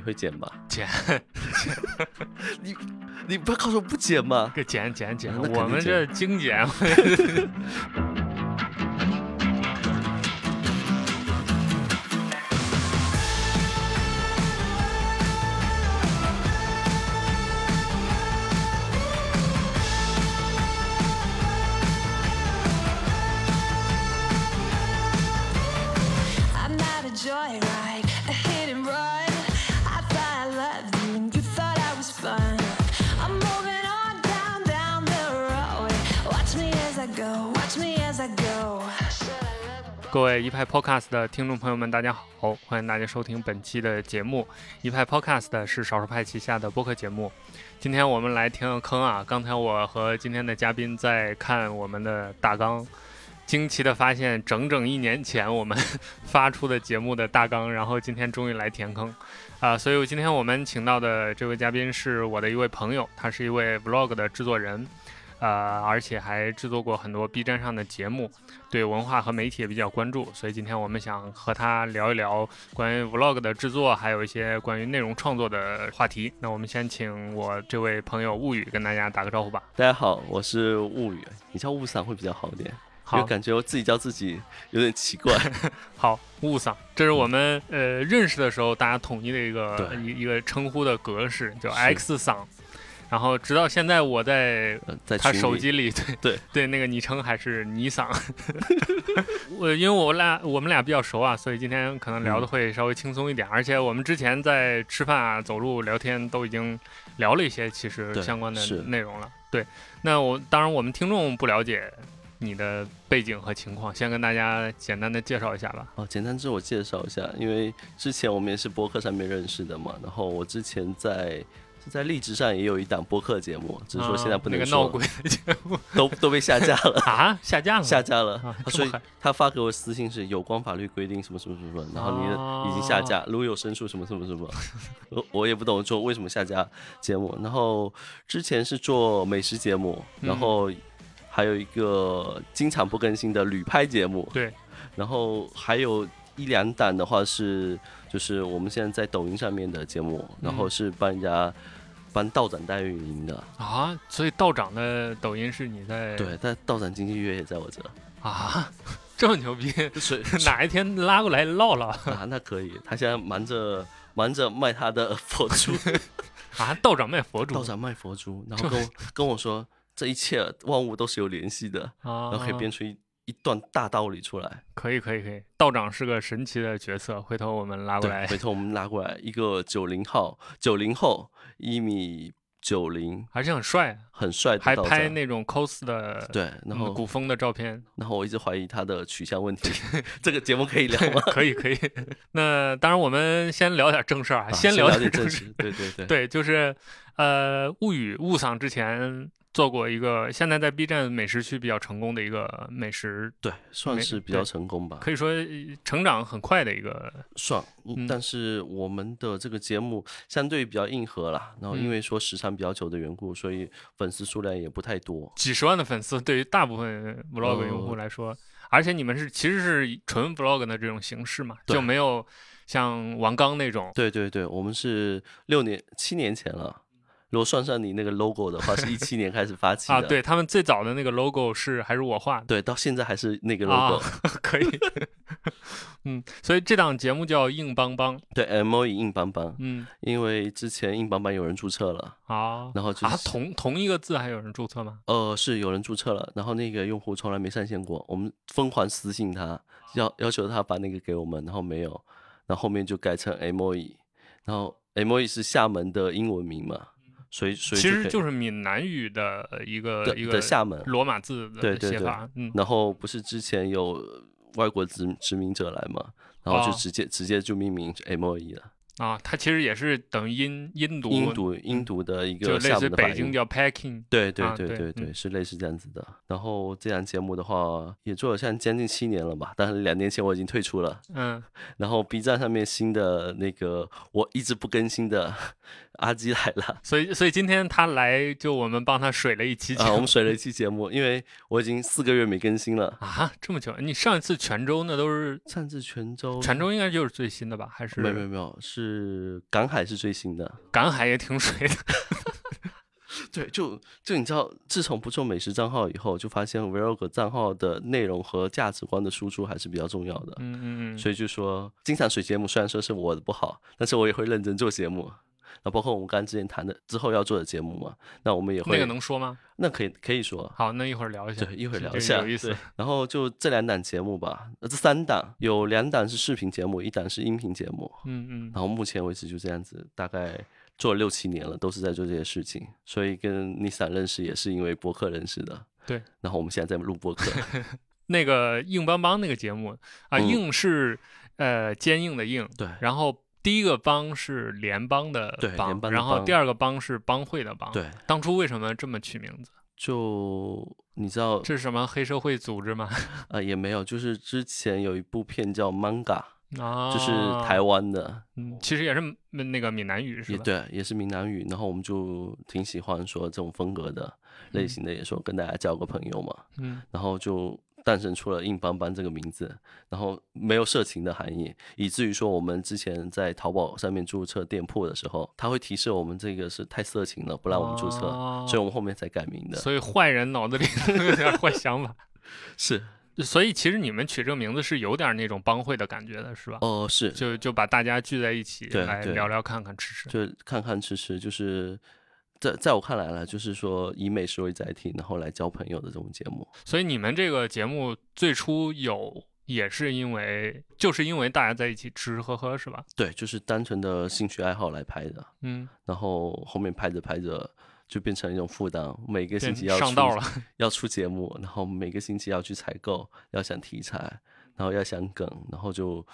你会剪吗？剪，你你不要告诉我不剪吗？给剪剪剪，我们这精简。一派 Podcast 的听众朋友们，大家好，欢迎大家收听本期的节目。一派 Podcast 是少数派旗下的播客节目。今天我们来填个坑啊！刚才我和今天的嘉宾在看我们的大纲，惊奇的发现，整整一年前我们发出的节目的大纲，然后今天终于来填坑啊、所以今天我们请到的这位嘉宾是我的一位朋友，他是一位 Vlog 的制作人。呃，而且还制作过很多 B 站上的节目，对文化和媒体也比较关注，所以今天我们想和他聊一聊关于 Vlog 的制作，还有一些关于内容创作的话题。那我们先请我这位朋友物语跟大家打个招呼吧。大家好，我是物语，你叫物桑会比较好一点，因好为，感觉我自己叫自己有点奇怪。好，物桑，这是我们呃认识的时候大家统一的一个一一个称呼的格式，叫 X 桑。然后直到现在，我在他手机里，对对 对，那个昵称还是尼桑。我因为我俩我们俩比较熟啊，所以今天可能聊的会稍微轻松一点。而且我们之前在吃饭啊、走路、聊天都已经聊了一些其实相关的内容了。对，那我当然我们听众不了解你的背景和情况，先跟大家简单的介绍一下吧。哦，简单自我介绍一下，因为之前我们也是播客上面认识的嘛，然后我之前在。是在荔枝上也有一档播客节目，只是说现在不能说，啊那个闹鬼的节目都都被下架了，啊，下架了，下架了。所以他发给我私信是有关法律规定什么什么什么然后你的已经下架，如果有申诉什么什么什么，我我也不懂说为什么下架节目。然后之前是做美食节目，然后还有一个经常不更新的旅拍节目，对，然后还有一两档的话是就是我们现在在抖音上面的节目，然后是帮人家帮道长代运营的，啊，所以道长的抖音是你在对，但道长经济约也在我这，啊，这么牛逼，所以 哪一天拉过来唠唠啊，那可以。他现在忙着忙着卖他的佛珠，啊？道长卖佛珠，道长卖佛珠，然后跟我 跟我说，这一切万物都是有联系的，啊，然后可以编出一一段大道理出来。可以可以可以，道长是个神奇的角色，回头我们拉过，来回头我们拉过来一个九零后，九零后一米九零，还是很帅，很帅还。拍那种 cos 的对，然嗯后古风的照片，然后我一直怀疑他的取向问题，这个节目可以聊吗？可以可以。那当然，我们先聊点正事儿啊，啊先聊点正事解正事，对对对。对，就是呃，物语物丧之前做过一个，现在在 B 站美食区比较成功的一个美食，对，算是比较成功吧。可以说呃成长很快的一个，算，但是我们的这个节目相对比较硬核啦，然后因嗯为说时长比较久的缘故，所以粉丝数量也不太多。几十万的粉丝，对于大部分 vlog 用户呃来说，而且你们是其实是纯 vlog 的这种形式嘛，就没有像王刚那种。对对对，我们是六年七年前了，如果算上你那个 logo 的话，是一七年开始发起的。啊，对他们最早的那个 logo 是还是我画的，对，到现在还是那个啊 logo。可以，嗯，所以这档节目叫硬邦邦，对，M O E 硬邦邦，嗯，因为之前硬邦邦有人注册了，啊，然后就是啊，同同一个字还有人注册吗？呃是有人注册了，然后那个用户从来没上线过，我们疯狂私信他，要要求他把那个给我们，然后没有，然后后面就改成 M O E，然后 M O E 是厦门的英文名嘛，所以所以其实就是闽南语的一个的一个的厦门，罗马字对对对的写法，嗯，然后不是之前有外国殖殖民者来嘛，然后就哦。直接、直接就命名 M O E 了，啊，它其实也是等于音音读音读音读的一个就类似。北京叫 packing，对对啊对对对是类似这样子的。然后这档节目的话，也做了像将近七年了吧，但是两年前我已经退出了。嗯，然后 B 站上面新的那个我一直不更新的 阿基来了所以所以今天他来就我们帮他水了一期节啊，我们水了一期节目，因为我已经四个月没更新了。啊，这么久，你上一次泉州那都是上次泉州泉州应该就是最新的吧？还是没有没有没有是是赶海是最新的，赶海也挺水的。对，就就你知道，自从不做美食账号以后，就发现 vlog 账号的内容和价值观的输出还是比较重要的。嗯嗯嗯。所以就说，经常水节目虽然说是我的不好，但是我也会认真做节目。那包括我们刚之前谈的之后要做的节目嘛，那我们也会那个能说吗？那可以可以说，好，那一会儿聊一下。对，一会儿聊一下，有意思。然后就这两档节目吧，呃，这三档有两档是视频节目，一档是音频节目。嗯嗯。然后目前为止就这样子，大概做了六七年了，都是在做这些事情。所以跟 Nissan 认识也是因为博客认识的。对。然后我们现在在录播客。那个硬邦邦那个节目啊，嗯硬是呃坚硬的硬，对然后第一个帮是联邦的联邦的然后邦第二个邦是帮会的帮。，对，当初为什么这么取名字？就你知道，这是什么黑社会组织吗？呃，也没有，就是之前有一部片叫《Manga》，啊，就是台湾的，嗯，其实也是闽那个闽南语是吧？也对，也是闽南语。然后我们就挺喜欢说这种风格的类型的，也说跟大家交个朋友嘛。嗯，然后就诞生出了硬邦邦这个名字，然后没有色情的含义，以至于说我们之前在淘宝上面注册店铺的时候，它会提示我们这个是太色情了，不让我们注册，哦所以我们后面才改名的。所以坏人脑子里有点坏想法。是，所以其实你们取这个名字是有点那种帮会的感觉的，是吧？哦、是，就就把大家聚在一起来聊聊、看看、吃吃。就看看吃吃，就是在在我看来呢，就是说以美食为载体，然后来交朋友的这种节目。所以你们这个节目最初有也是因为就是因为大家在一起吃吃喝喝是吧？对，就是单纯的兴趣爱好来拍的，嗯，然后后面拍着拍着就变成一种负担，每个星期要上道了。要出节目，然后每个星期要去采购，要想题材，然后要想梗，然后就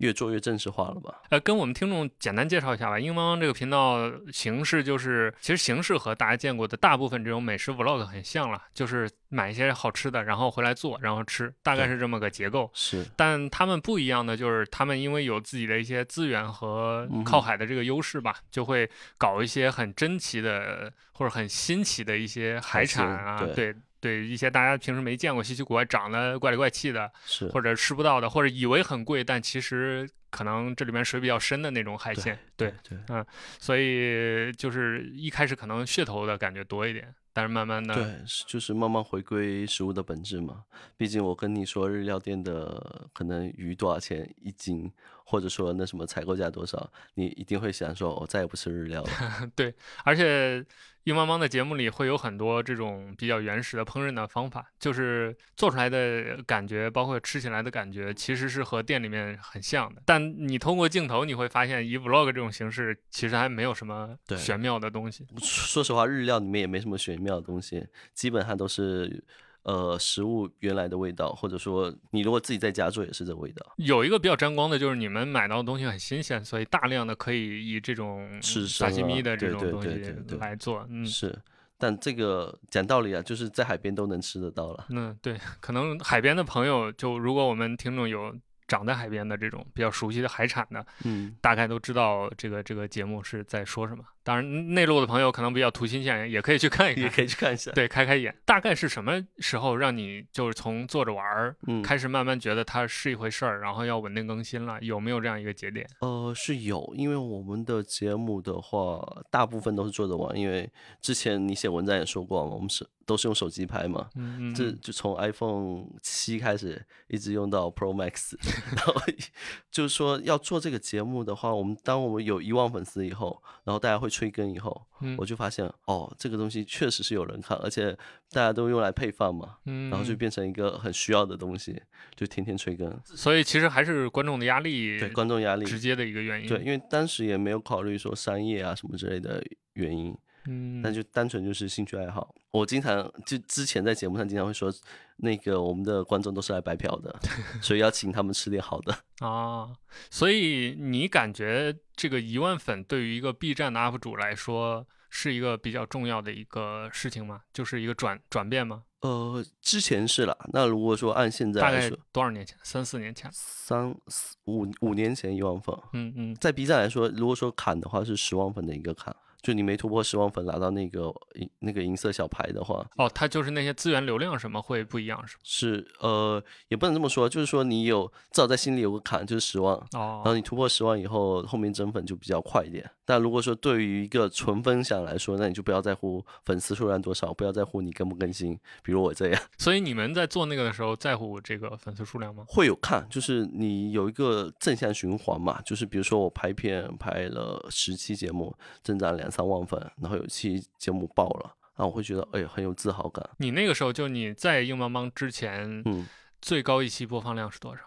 越做越正式化了吧？呃，跟我们听众简单介绍一下吧。英邦邦这个频道形式就是，其实形式和大家见过的大部分这种美食 vlog 很像了，就是买一些好吃的，然后回来做，然后吃，大概是这么个结构。是，但他们不一样的就是，他们因为有自己的一些资源和靠海的这个优势吧，就会搞一些很珍奇的或者很新奇的一些海海产啊，对对对，一些大家平时没见过、稀奇古怪、长得怪里怪气的，是，或者吃不到的，或者以为很贵，但其实可能这里面水比较深的那种海鲜。对，对嗯所以就是一开始可能噱头的感觉多一点，但是慢慢的，对，就是慢慢回归食物的本质嘛。毕竟我跟你说，日料店的可能鱼多少钱一斤，或者说那什么采购价多少，你一定会想说，我再也不吃日料了。对，而且硬邦邦的节目里会有很多这种比较原始的烹饪的方法，就是做出来的感觉，包括吃起来的感觉，其实是和店里面很像的。但你通过镜头，你会发现以 vlog 这种形式，其实还没有什么玄妙的东西。说实话，日料里面也没什么玄妙的东西，基本上都是呃食物原来的味道，或者说你如果自己在家做也是这味道。有一个比较沾光的，就是你们买到的东西很新鲜，所以大量的可以以这种吃沙西米的这种东西来做。嗯是，但这个讲道理啊，就是在海边都能吃得到了。嗯，对，可能海边的朋友，就如果我们听众有长在海边的这种比较熟悉的海产的，嗯，大概都知道这个这个节目是在说什么。当然，内陆的朋友可能比较图新鲜，也可以去看一看也，可以去看一下。对，开开眼。大概是什么时候让你就是从坐着玩儿，嗯，开始慢慢觉得它是一回事儿，然后要稳定更新了？有没有这样一个节点？呃，是有，因为我们的节目的话，大部分都是做着玩，因为之前你写文章也说过嘛，我们是都是用手机拍嘛，嗯嗯，这嗯就从 iPhone 七开始一直用到 Pro Max，然后 就是说要做这个节目的话，我们当我们有一万粉丝以后，然后大家会催更以后，嗯。我就发现哦，这个东西确实是有人看，而且大家都用来配饭嘛，嗯，然后就变成一个很需要的东西，就天天催更，所以其实还是观众的压力对观众压力，直接的一个原因。对，，因为当时也没有考虑说商业啊什么之类的原因，嗯，那就单纯就是兴趣爱好。我经常就之前在节目上经常会说，那个我们的观众都是来白嫖的，所以要请他们吃点好的。啊，所以你感觉这个一万粉对于一个 B 站的 UP 主来说是一个比较重要的一个事情吗？就是一个转转变吗？呃，之前是了，那如果说按现在大概来说，多少年前？三四年前？三四五五年前一万粉，嗯嗯在 B 站来说，如果说砍的话是十万粉的一个砍，就你没突破十万粉拿到那个银那个银色小牌的话，哦，它就是那些资源流量什么会不一样是吗？是呃也不能这么说，就是说你有至少在心里有个坎，就是十万，哦然后哦，你突破十万以后，后面增粉就比较快一点。但如果说对于一个纯分享来说，那你就不要在乎粉丝数量多少，不要在乎你更不更新。比如我这样，所以你们在做那个的时候在乎这个粉丝数量吗？会有看，就是你有一个正向循环嘛，就是比如说我拍片拍了十期节目，增长两三万粉，然后有期节目爆了，那我会觉得哎很有自豪感。你那个时候就你在硬邦邦之前，嗯，最高一期播放量是多少？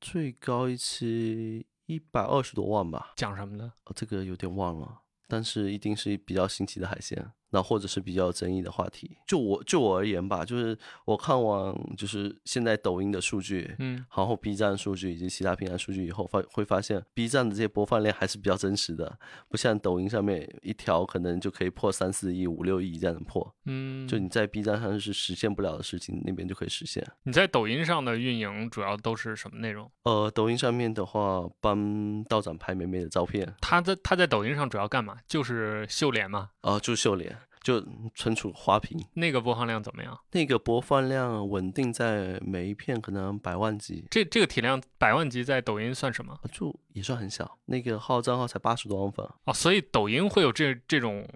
最高一期一百二十多万吧，讲什么的？哦，这个有点忘了，但是一定是比较新奇的海鲜，然后或者是比较有争议的话题。就我就我而言吧，就是我看完就是现在抖音的数据，嗯，然后 B 站数据以及其他平台数据以后，发会发现 B 站的这些播放量还是比较真实的，不像抖音上面一条可能就可以破三四亿、五六亿这样的破，嗯，就你在 B 站上是实现不了的事情，那边就可以实现。你在抖音上的运营主要都是什么内容？呃，抖音上面的话，帮道长拍美美的照片，他在他在抖音上主要干嘛？就是秀脸嘛。啊、就是秀脸，就存储花瓶。那个播放量怎么样？那个播放量稳定在每一片可能百万级，这这个体量百万级在抖音算什么？啊就也算很小。那个号账号才八十多万粉，哦，所以抖音会有这这种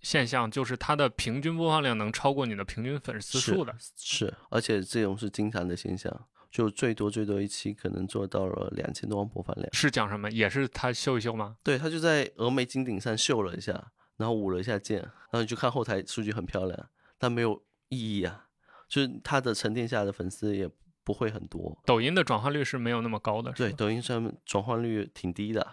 现象，就是它的平均播放量能超过你的平均粉丝数的。是，而且这种是经常的现象，就最多最多一期可能做到了两千多万播放量。是讲什么？也是他秀一秀吗？对他就在峨眉金顶上秀了一下，然后捂了一下键，然后你去看后台数据很漂亮，但没有意义啊，就是他的沉淀下来的粉丝也不会很多。抖音的转化率是没有那么高的。对，抖音上面转化率挺低的，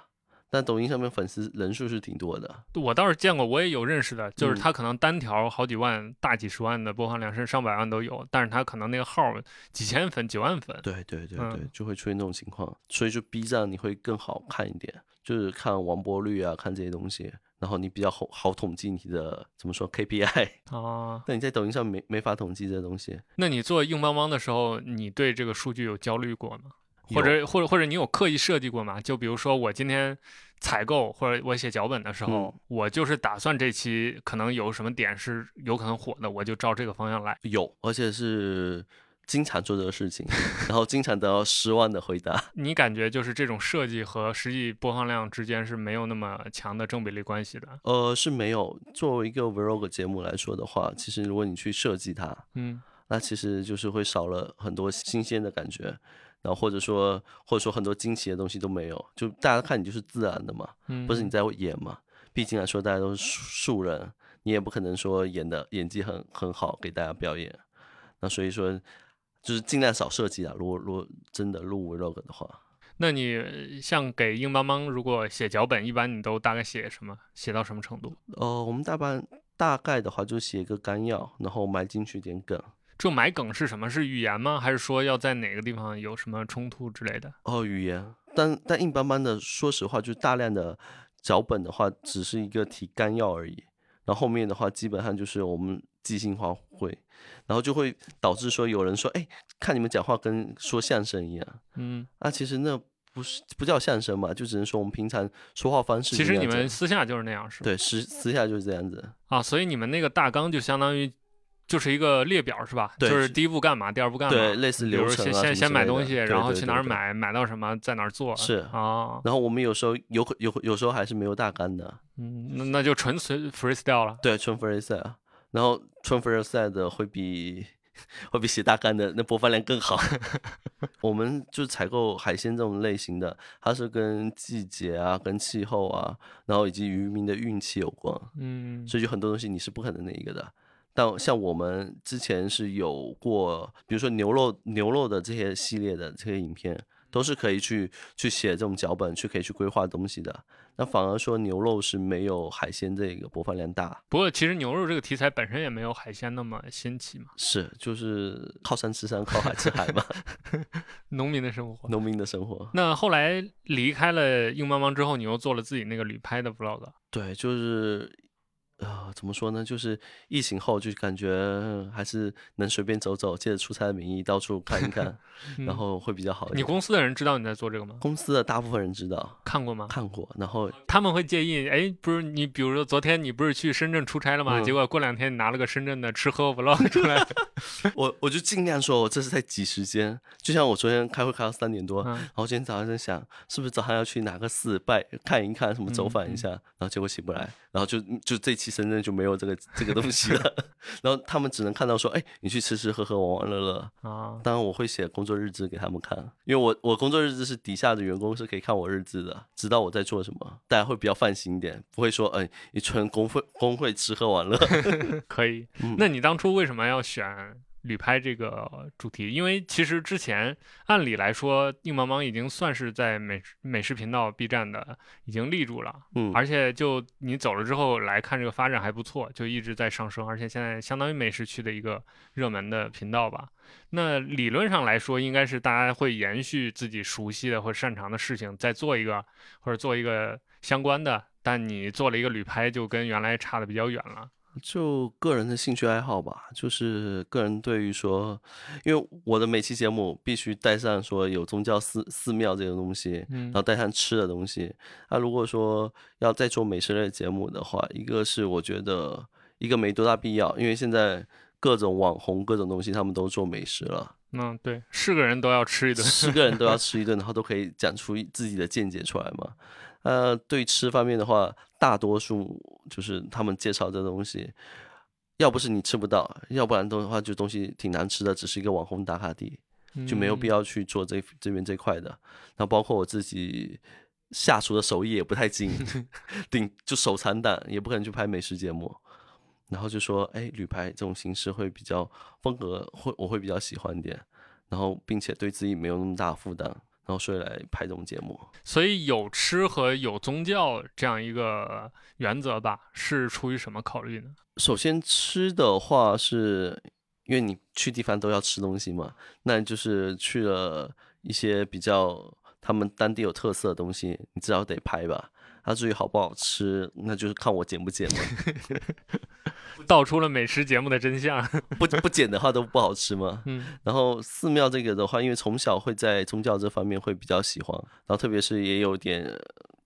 但抖音上面粉丝人数是挺多的。我倒是见过，我也有认识的，就是嗯他可能单条好几万、大几十万的播放量，甚至上百万都有，但是他可能那个号几千粉、几万粉。对对对对，嗯就会出现那种情况，所以就 B 站你会更好看一点，就是看完播率啊，看这些东西，然后你比较好好统计你的怎么说 KPI，啊，那你在抖音上没没法统计这东西，那你做硬邦邦的时候，你对这个数据有焦虑过吗？或者或者或者你有刻意设计过吗？就比如说我今天采购或者我写脚本的时候，嗯我就是打算这期可能有什么点是有可能火的，我就照这个方向来。有，而且是经常做这个事情，然后经常得到失望的回答。你感觉就是这种设计和实际播放量之间是没有那么强的正比例关系的？呃，是没有。作为一个 vlog 节目来说的话，其实如果你去设计它，嗯那其实就是会少了很多新鲜的感觉，然后或者说或者说很多惊奇的东西都没有，就大家看你就是自然的嘛，嗯，不是你在演嘛。毕竟来说，大家都是素素人，你也不可能说演的演技很很好给大家表演。那所以说，就是尽量少设计啊。如果如果真的录 vlog 的话，那你呃像给硬邦邦如果写脚本，一般你都大概写什么？写到什么程度？呃，我们大半大概的话就写一个纲要，然后埋进去点梗。这埋梗是什么？是语言吗？还是说要在哪个地方有什么冲突之类的？哦，语言，但但硬邦邦的，说实话，就是大量的脚本的话，只是一个提纲要而已。然后后面的话，基本上就是我们即兴发挥，然后就会导致说有人说，哎，看你们讲话跟说相声一样嗯，啊，其实那不是不叫相声嘛，就只能说我们平常说话方式其实你。们私下就是那样，是吧？对私私下就是这样子。啊，所以你们那个大纲就相当于就是一个列表，是吧？对就是第一步干嘛，第二步干嘛？对，类似流程啊先先先买东西，然后去哪儿买，买到什么，在哪儿做。是啊，然后我们有时候有有有时候还是没有大纲的，嗯，那那就纯随 freestyle 了。对，纯 freestyle，然后纯 freestyle 的会比 会比写大纲的那播放量更好。我们就采购海鲜这种类型的，它是跟季节啊、跟气候啊，然后以及渔民的运气有关，嗯，所以就很多东西你是不可能那一个的。但像我们之前是有过，比如说牛肉牛肉的这些系列的这些影片，都是可以去去写这种脚本，去可以去规划东西的。那反而说牛肉是没有海鲜这个播放量大，不过其实牛肉这个题材本身也没有海鲜那么新奇嘛，是就是靠山吃山，靠海吃海嘛，农民的生活。农民的生活。那后来离开了硬邦邦之后，你又做了自己那个旅拍的 vlog。对，就是呃，怎么说呢？就是疫情后就感觉还是能随便走走，借着出差的名义到处看一看，然嗯后会比较好一点。你公司的人知道你在做这个吗？公司的大部分人知道看过吗？看过，然后他们会介意？哎，不是你，比如说昨天你不是去深圳出差了吗？嗯结果过两天你拿了个深圳的吃喝 vlog 出来，我我就尽量说，我这是在挤时间。就像我昨天开会开到三点多，嗯然后今天早上在想，是不是早上要去哪个寺拜看一看，什么走访嗯一下，然后结果起不来，然后就就这期深圳就没有这个这个东西了，然后他们只能看到说，哎，你去吃吃喝喝玩玩乐乐。啊，当然我会写工作日志给他们看，因为我我工作日志是底下的员工是可以看我日志的，知道我在做什么，大家会比较放心一点，不会说，哎，你纯工会工会吃喝玩乐。可以。嗯那你当初为什么要选旅拍这个主题？因为其实之前按理来说，硬邦邦已经算是在美美食频道 B 站的已经立住了，嗯，而且就你走了之后来看这个发展还不错，就一直在上升，而且现在相当于美食区的一个热门的频道吧。那理论上来说，应该是大家会延续自己熟悉的或者擅长的事情，再做一个或者做一个相关的。但你做了一个旅拍，就跟原来差的比较远了。就个人的兴趣爱好吧，就是个人对于说，因为我的每期节目必须带上说有宗教寺寺庙这种东西，嗯然后带上吃的东西。那如果说要再做美食类节目的话，一个是我觉得一个没多大必要，因为现在各种网红各种东西他们都做美食了，嗯，对，是个人都要吃一顿。是个人都要 吃一顿，然后都可以讲出自己的见解出来嘛。呃，对吃方面的话，大多数就是他们介绍的东西，要不是你吃不到，要不然的话就东西挺难吃的，只是一个网红打卡地，就没有必要。去做这这边这块的。然后包括我自己下厨的手艺也不太精，顶就手残党，也不可能去拍美食节目。然后就说，哎，旅拍这种形式会比较风格会我会比较喜欢一点，然后并且对自己没有那么大负担，然后所以来拍这种节目。所以有吃和有宗教这样一个原则吧，是出于什么考虑呢？首先吃的话是，因为你去地方都要吃东西嘛，那就是去了一些比较他们当地有特色的东西，你至少得拍吧。它至于好不好吃，那就是看我剪不剪嘛。道出了美食节目的真相。不不剪的话都不好吃嘛。嗯然后寺庙这个的话，因为从小会在宗教这方面会比较喜欢，然后特别是也有点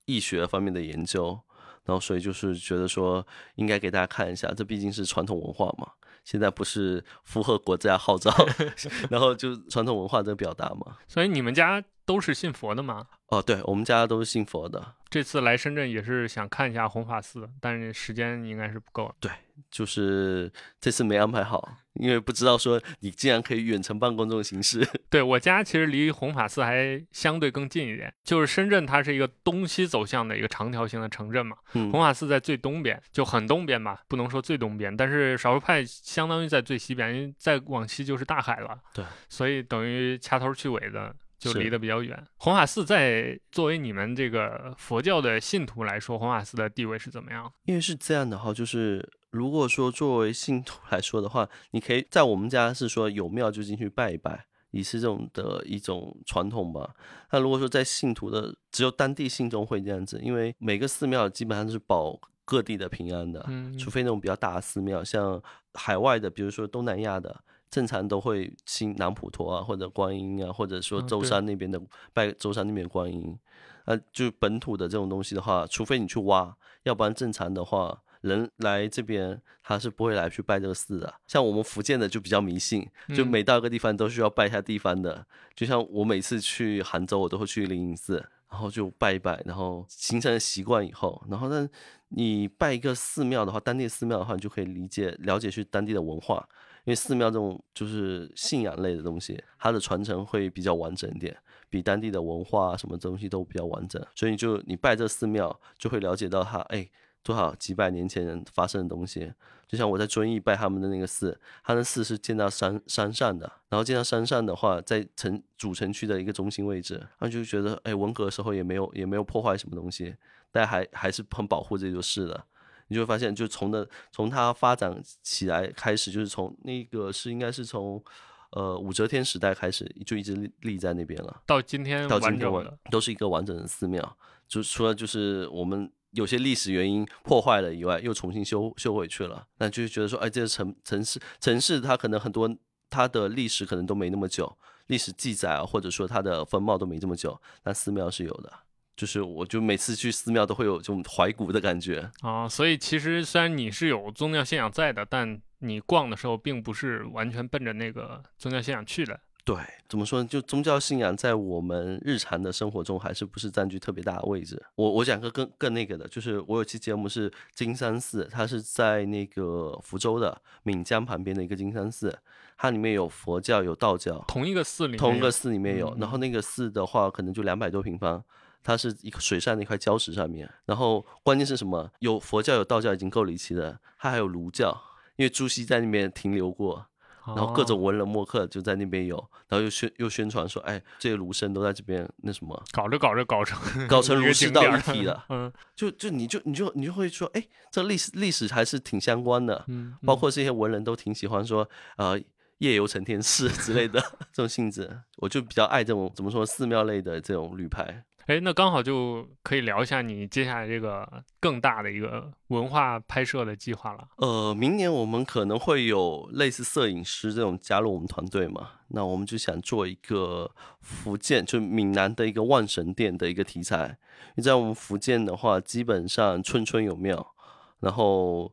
易学方面的研究，然后所以就是觉得说应该给大家看一下，这毕竟是传统文化嘛。现在不是符合国家号召，然后就传统文化的表达嘛。所以你们家都是信佛的吗？哦，对，我们家都是信佛的，这次来深圳也是想看一下弘法寺，但是时间应该是不够。对就是这次没安排好，因为不知道说你竟然可以远程办公这种形式。对我家其实离弘法寺还相对更近一点，就是深圳它是一个东西走向的一个长条形的城镇嘛，嗯弘法寺在最东边，就很东边吧，不能说最东边，但是少数派相当于在最西边，因为再往西就是大海了。对，所以等于掐头去尾的。就离得比较远。弘法寺在作为你们这个佛教的信徒来说，弘法寺的地位是怎么样？因为是这样的哈，就是如果说作为信徒来说的话，你可以在我们家是说有庙就进去拜一拜，也是这种的一种传统吧。那如果说在信徒的只有当地信众会这样子，因为每个寺庙基本上是保各地的平安的，嗯，除非那种比较大的寺庙，像海外的，比如说东南亚的。正常都会信南普陀啊，或者观音啊，或者说舟山那边的、拜舟山那边的观音，啊，就本土的这种东西的话，除非你去挖，要不然正常的话，人来这边他是不会来去拜这个寺的。像我们福建的就比较迷信，就嗯每到一个地方都需要拜一下地方的。就像我每次去杭州，我都会去灵隐寺，然后就拜一拜，然后形成了习惯以后，然后呢，你拜一个寺庙的话，当地寺庙的话，你就可以理解了解去当地的文化。因为寺庙这种就是信仰类的东西，它的传承会比较完整一点，比当地的文化什么东西都比较完整，所以你就你拜这寺庙，就会了解到它哎多少几百年前发生的东西。就像我在遵义拜他们的那个寺，它的寺是建到山山上的，然后建到山上的话，在城主城区的一个中心位置，然后就觉得哎文革的时候也没有也没有破坏什么东西，但还还是很保护这座寺的。你就会发现，就从的从它发展起来开始，就是从那个是应该是从呃武则天时代开始，就一直立立在那边了，到今天到今天完都是一个完整的寺庙。就除了就是我们有些历史原因破坏了以外，又重新修修回去了。那就是觉得说，哎，这个城城市城市它可能很多它的历史可能都没那么久，历史记载啊，或者说它的风貌都没这么久，但寺庙是有的。就是我就每次去寺庙都会有这种怀古的感觉。啊，所以其实虽然你是有宗教信仰在的，但你逛的时候并不是完全奔着那个宗教信仰去的。对，怎么说呢？就宗教信仰在我们日常的生活中还是不是占据特别大的位置。我我讲个更更那个的，就是我有期节目是金山寺，它是在那个福州的闽江旁边的一个金山寺，它里面有佛教有道教，同一个寺里面，同一个寺里面有。嗯然后那个寺的话，可能就两百多平方。它是一个水上的一块礁石上面，然后关键是什么？有佛教有道教已经够离奇的，它还有儒教，因为朱熹在那边停留过，然后各种哦文人墨客就在那边有，然后又宣又宣传说，哎，这些儒生都在这边那什么，搞着搞着搞成搞成儒释道一体了，嗯就就你就你就你就会说，哎，这历史历史还是挺相关的，嗯，包括这些文人都挺喜欢说，呃，夜游承天寺之类的 这种性质，我就比较爱这种怎么说寺庙类的这种旅拍。哎，那刚好就可以聊一下你接下来这个更大的一个文化拍摄的计划了。呃，明年我们可能会有类似摄影师这种加入我们团队嘛，那我们就想做一个福建，就闽南的一个万神殿的一个题材。因为在我们福建的话，基本上村村有庙，然后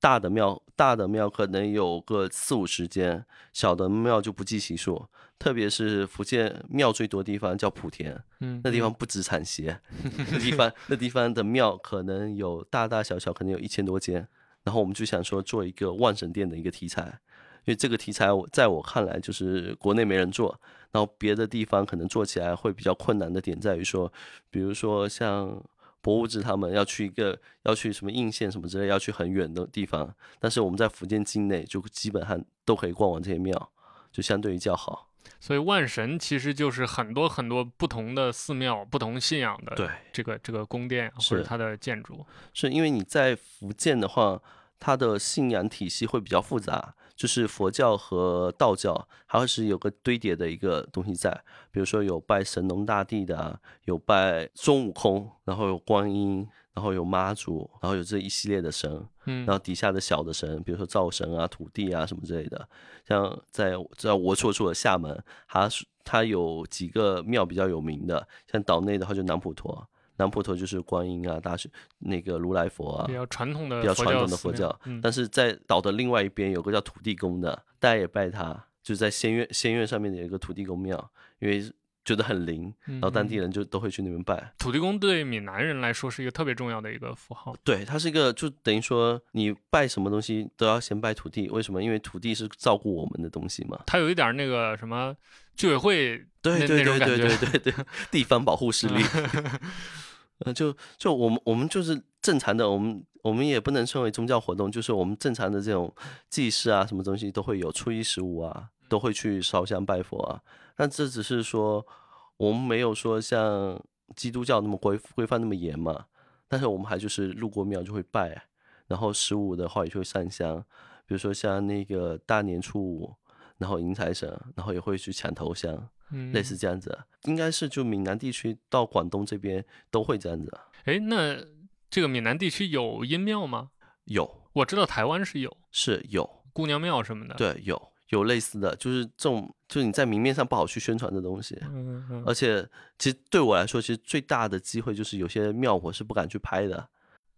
大的庙大的庙可能有个四五十间，小的庙就不计其数。特别是福建庙最多地方叫莆田，嗯，那地方不止产鞋，那地方那地方的庙可能有大大小小，可能有一千多间。然后我们就想说做一个万神殿的一个题材，因为这个题材我在我看来就是国内没人做，然后别的地方可能做起来会比较困难的点在于说，比如说像博物志他们要去一个要去什么应县什么之类，要去很远的地方，但是我们在福建境内就基本上都可以逛完这些庙，就相对于较好。所以万神其实就是很多很多不同的寺庙、不同信仰的对，这个这个宫殿啊或者它的建筑。是因为你在福建的话，它的信仰体系会比较复杂，就是佛教和道教还会是有个堆叠的一个东西在，比如说有拜神农大帝的啊，有拜孙悟空，然后有观音，然后有妈祖，然后有这一系列的神，嗯然后底下的小的神，比如说灶神啊、土地啊什么之类的。像在在我所处的厦门，它是它有几个庙比较有名的，像岛内的话就南普陀，南普陀就是观音啊、大学那个如来佛啊比，较传统的比较传统的佛教。嗯，但是在岛的另外一边有个叫土地公的，大家也拜他，就是在仙院仙院上面的有一个土地公庙，因为觉得很灵，然后当地嗯人就都会去那边拜。土地公对闽南人来说是一个特别重要的一个符号。对，它是一个，就等于说你拜什么东西都要先拜土地，为什么？因为土地是照顾我们的东西嘛。它有一点那个什么居委会对对对对对对，地方保护势力。呃，就就我们我们就是正常的，我们我们也不能称为宗教活动，就是我们正常的这种祭祀啊，什么东西都会有，初一十五啊，都会去烧香拜佛啊。但这只是说我们没有说像基督教那么规规范那么严嘛，但是我们还就是路过庙就会拜，然后十五的话也就会上香，比如说像那个大年初五。然后迎财神，然后也会去抢头香，嗯，类似这样子，应该是就闽南地区到广东这边都会这样子。哎，那这个闽南地区有阴庙吗？有我知道台湾是有是有，姑娘庙什么的。，对，有有类似的，就是这种，就是你在明面上不好去宣传的东西。嗯。嗯而且，其实对我来说，其实最大的机会就是有些庙我是不敢去拍的，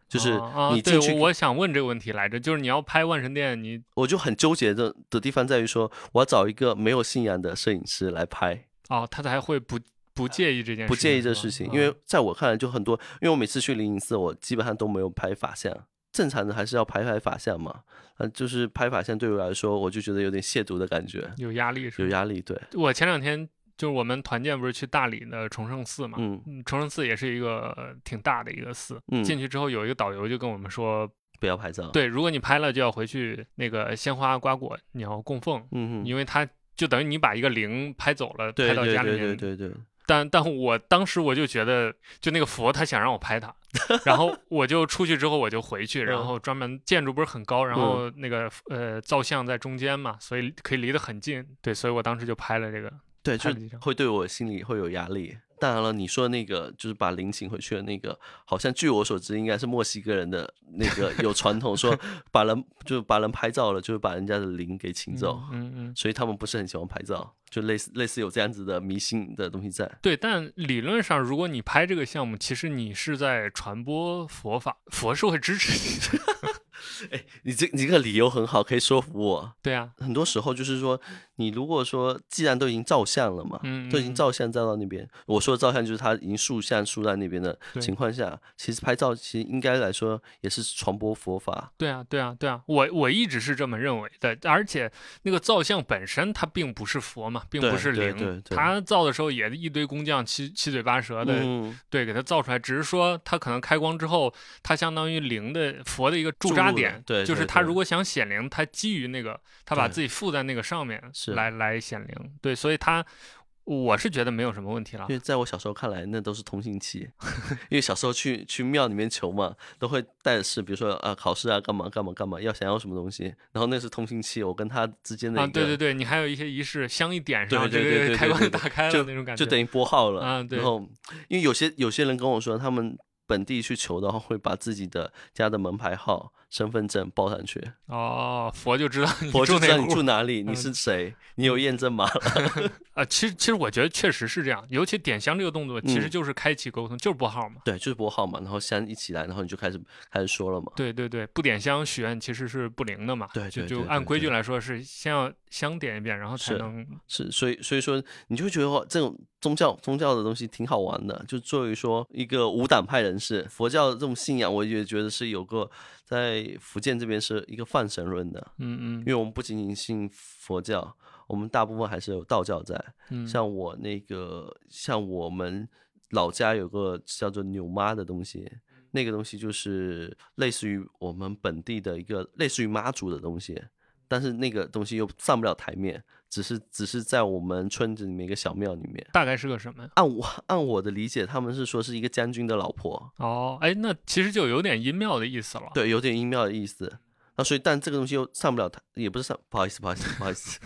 就是你进去，对我我想问这个问题来着，就是你要拍万神殿，你我就很纠结的的地方在于说，我要找一个没有信仰的摄影师来拍，哦，他才会不不介意这件事，不介意这事情，啊因为在我看来就很多，因为我每次去灵隐寺，我基本上都没有拍法像，正常的还是要拍拍法像嘛，呃，就是拍法像对我来说，我就觉得有点亵渎的感觉，有压力是？有压力，对，我前两天就是我们团建不是去大理的崇圣寺嘛，嗯，嗯，崇圣寺也是一个呃挺大的一个寺。嗯进去之后有一个导游就跟我们说，不要拍照，，对，如果你拍了就要回去那个鲜花瓜果你要供奉，嗯哼，因为他就等于你把一个灵拍走了，拍到家里面。对对对，但但我当时我就觉得，就那个佛他想让我拍他，然后我就出去之后我就回去，然嗯后专门建筑不是很高，然后那个呃造像在中间嘛，所以可以离得很近。对，所以我当时就拍了这个。对，就。会对我心里会有压力。当然了，你说那个就是把灵请回去的那个，好像据我所知，应该是墨西哥人的那个有传统，说 把人就是把人拍照了，就是把人家的灵给请走，嗯嗯，所以他们不是很喜欢拍照，就类似类似有这样子的迷信的东西在。对。但理论上，如果你拍这个项目，其实你是在传播佛法，佛是会支持你的。你这你这个理由很好，可以说服我。对啊，很多时候就是说，你如果说既然都已经照相了嘛，嗯，都已经嗯。照相照到那边，我说的照相就是他已经竖像竖在那边的情况下，其实拍照其实应该来说也是传播佛法。对啊，对啊，对啊，我我一直是这么认为的，而且那个造像本身它并不是佛嘛，并不是灵，对对。对它造的时候也一堆工匠七七嘴八舌的，嗯，对，给他造出来，只是说他可能开光之后，它相当于灵的佛的一个驻扎点，对就是对对它如果想显灵，他基于那个，他把自己附在那个上面是来来显灵，对，所以他我是觉得没有什么问题了因。为在我小时候看来，那都是通信器，因为小时候去去庙里面求嘛，都会带的是，比如说啊考试啊干嘛干嘛干嘛，要想要什么东西，然后那是通信器，我跟他之间的啊，对对对，你还有一些仪式，香一点上，这个开关打开了就那种感觉，就等于拨号了啊对然后因为有些有些人跟我说，他们本地去求的话，会把自己的家的门牌号、身份证报上去，哦，佛就知道你佛就知道你住哪里，你嗯是谁，你有验证码。啊，其实其实我觉得确实是这样，尤其点香这个动作，其实嗯就是开启沟通，就是拨号嘛。对，就是拨号嘛，然后香一起来，然后你就开始开始说了嘛。对对对，不点香许愿其实是不灵的嘛。对就对对对就按规矩来说是先要香点一遍，然后才能是，所以所以说，你就会觉得哇这种宗教宗教的东西挺好玩的。就作为说一个无党派人士，佛教这种信仰，我也觉得是有个在福建这边是一个泛神论的，嗯嗯因为我们不仅仅信佛教，我们大部分还是有道教在。嗯，像我那个，像我们老家有个叫做牛妈的东西，那个东西就是类似于我们本地的一个类似于妈祖的东西，但是那个东西又上不了台面，只是只是在我们村子里面一个小庙里面。大概是个什么呀？按我按我的理解，他们是说是一个将军的老婆，哦，哎，那其实就有点阴庙的意思了。对，有点阴庙的意思。那所以，但这个东西又上不了台，也不是上，不好意思，不好意思，不好意思，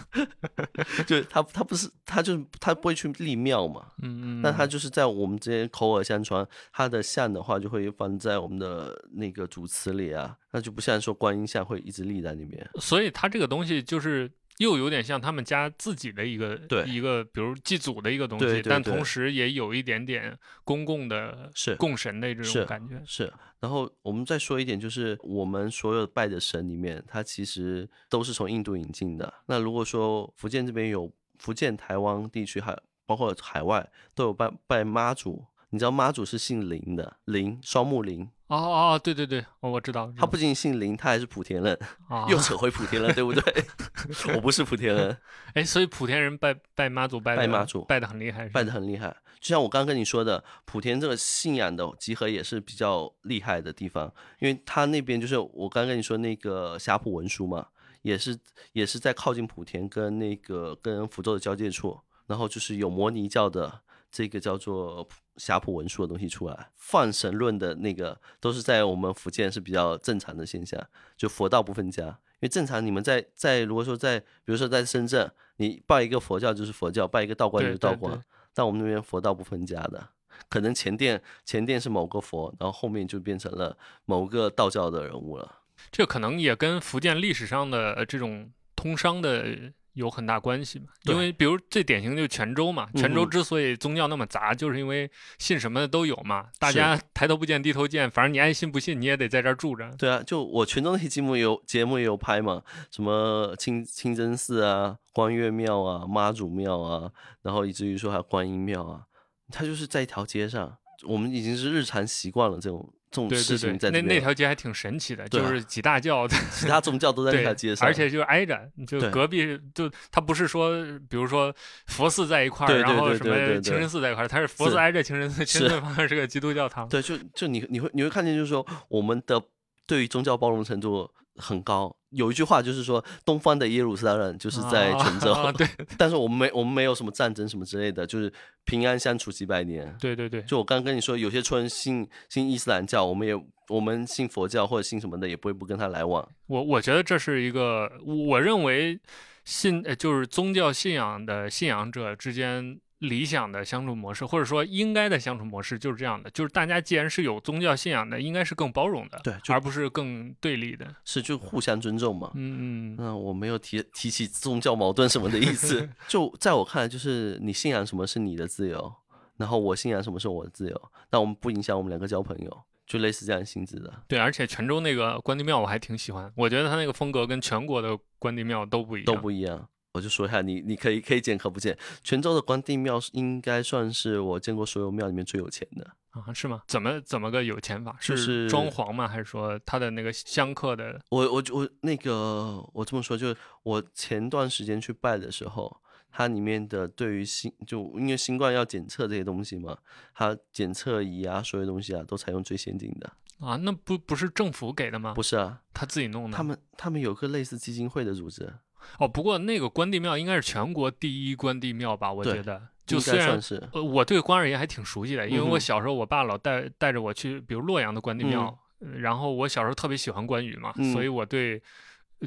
就是他他不是他就是他不会去立庙嘛，嗯嗯，那他就是在我们这些口耳相传，他的像的话就会放在我们的那个主祠里啊，那就不像说观音像会一直立在那边。所以他这个东西就是又有点像他们家自己的一个对一个，比如祭祖的一个东西，对对对但同时也有一点点公共的是供神的这种感觉。是，然后我们再说一点，就是我们所有拜的神里面，它其实都是从印度引进的。那如果说福建这边有福建、台湾地区，还包括海外都有拜拜妈祖。你知道妈祖是姓林的，林双木林，哦哦，对对对，哦，我知道，他不仅姓林，他还是莆田人，哦，又扯回莆田了，对不对？我不是莆田人，哎，所以莆田人拜拜妈祖拜拜妈祖拜的很厉害，拜的很厉害。就像我刚刚跟你说的，莆田这个信仰的集合也是比较厉害的地方，因为他那边就是我刚刚跟你说那个霞浦文书嘛，也是也是在靠近莆田跟那个跟福州的交界处，然后就是有摩尼教的这个叫做霞浦文书的东西出来，泛神论的那个都是在我们福建是比较正常的现象，就佛道不分家。因为正常你们在在如果说在比如说在深圳，你拜一个佛教就是佛教，拜一个道观就是道观对，但我们那边佛道不分家的，可能前殿前殿是某个佛，然后后面就变成了某个道教的人物了。这可能也跟福建历史上的呃这种通商的有很大关系嘛。因为比如最典型就是泉州嘛，泉州嗯之所以宗教那么杂，就是因为信什么的都有嘛，大家抬头不见低头见，反正你爱信不信，你也得在这儿住着。对啊，就我泉州那些节目有节目也有拍嘛，什么清清真寺啊、观月庙啊、妈祖庙啊，然后以至于说还有观音庙啊，它就是在一条街上，我们已经是日常习惯了这种这种对事对对，那那条街还挺神奇的，啊就是几大教的，其他宗教都在那条街，上，而且就挨着，就隔壁就它不是说，比如说佛寺在一块然后什么清真寺在一块儿，它是佛寺挨着清真寺，清真寺旁边是个基督教堂。对，就就你你会你会看见，就是说我们的对于宗教包容程度很高。有一句话就是说，东方的耶路撒冷就是在泉州，啊 对 但是我们没我们没有什么战争什么之类的，就是平安相处几百年。对对对，就我刚刚跟你说，有些村信信伊斯兰教，我们也我们信佛教或者信什么的，也不会不跟他来往。我我觉得这是一个，我认为信呃就是宗教信仰的信仰者之间理想的相处模式，或者说应该的相处模式就是这样的，就是大家既然是有宗教信仰的，应该是更包容的，对而不是更对立的。是就互相尊重嘛。嗯嗯，嗯，我没有提提起宗教矛盾什么的意思。就在我看来，就是你信仰什么是你的自由，然后我信仰什么是我的自由，但我们不影响我们两个交朋友，就类似这样性质的。对，而且泉州那个关帝庙我还挺喜欢，我觉得它那个风格跟全国的关帝庙都不一样，都不一样。我就说一下，你你可以可以见可不见。泉州的关帝庙是应该算是我见过所有庙里面最有钱的。啊，是吗？怎么怎么个有钱法？就是装潢吗？还是说他的那个香客的？我我我那个我这么说，就是我前段时间去拜的时候，它里面的对于新就因为新冠要检测这些东西嘛，它检测仪啊，所有东西啊都采用最先进的。啊，那不不是政府给的吗？不是啊，他自己弄的。他们他们有个类似基金会的组织，哦，不过那个关帝庙应该是全国第一关帝庙吧？我觉得，就虽然是。呃，我对关二爷还挺熟悉的，因为我小时候我爸老带带着我去，比如洛阳的关帝庙，然后我小时候特别喜欢关羽嘛，嗯所以我对。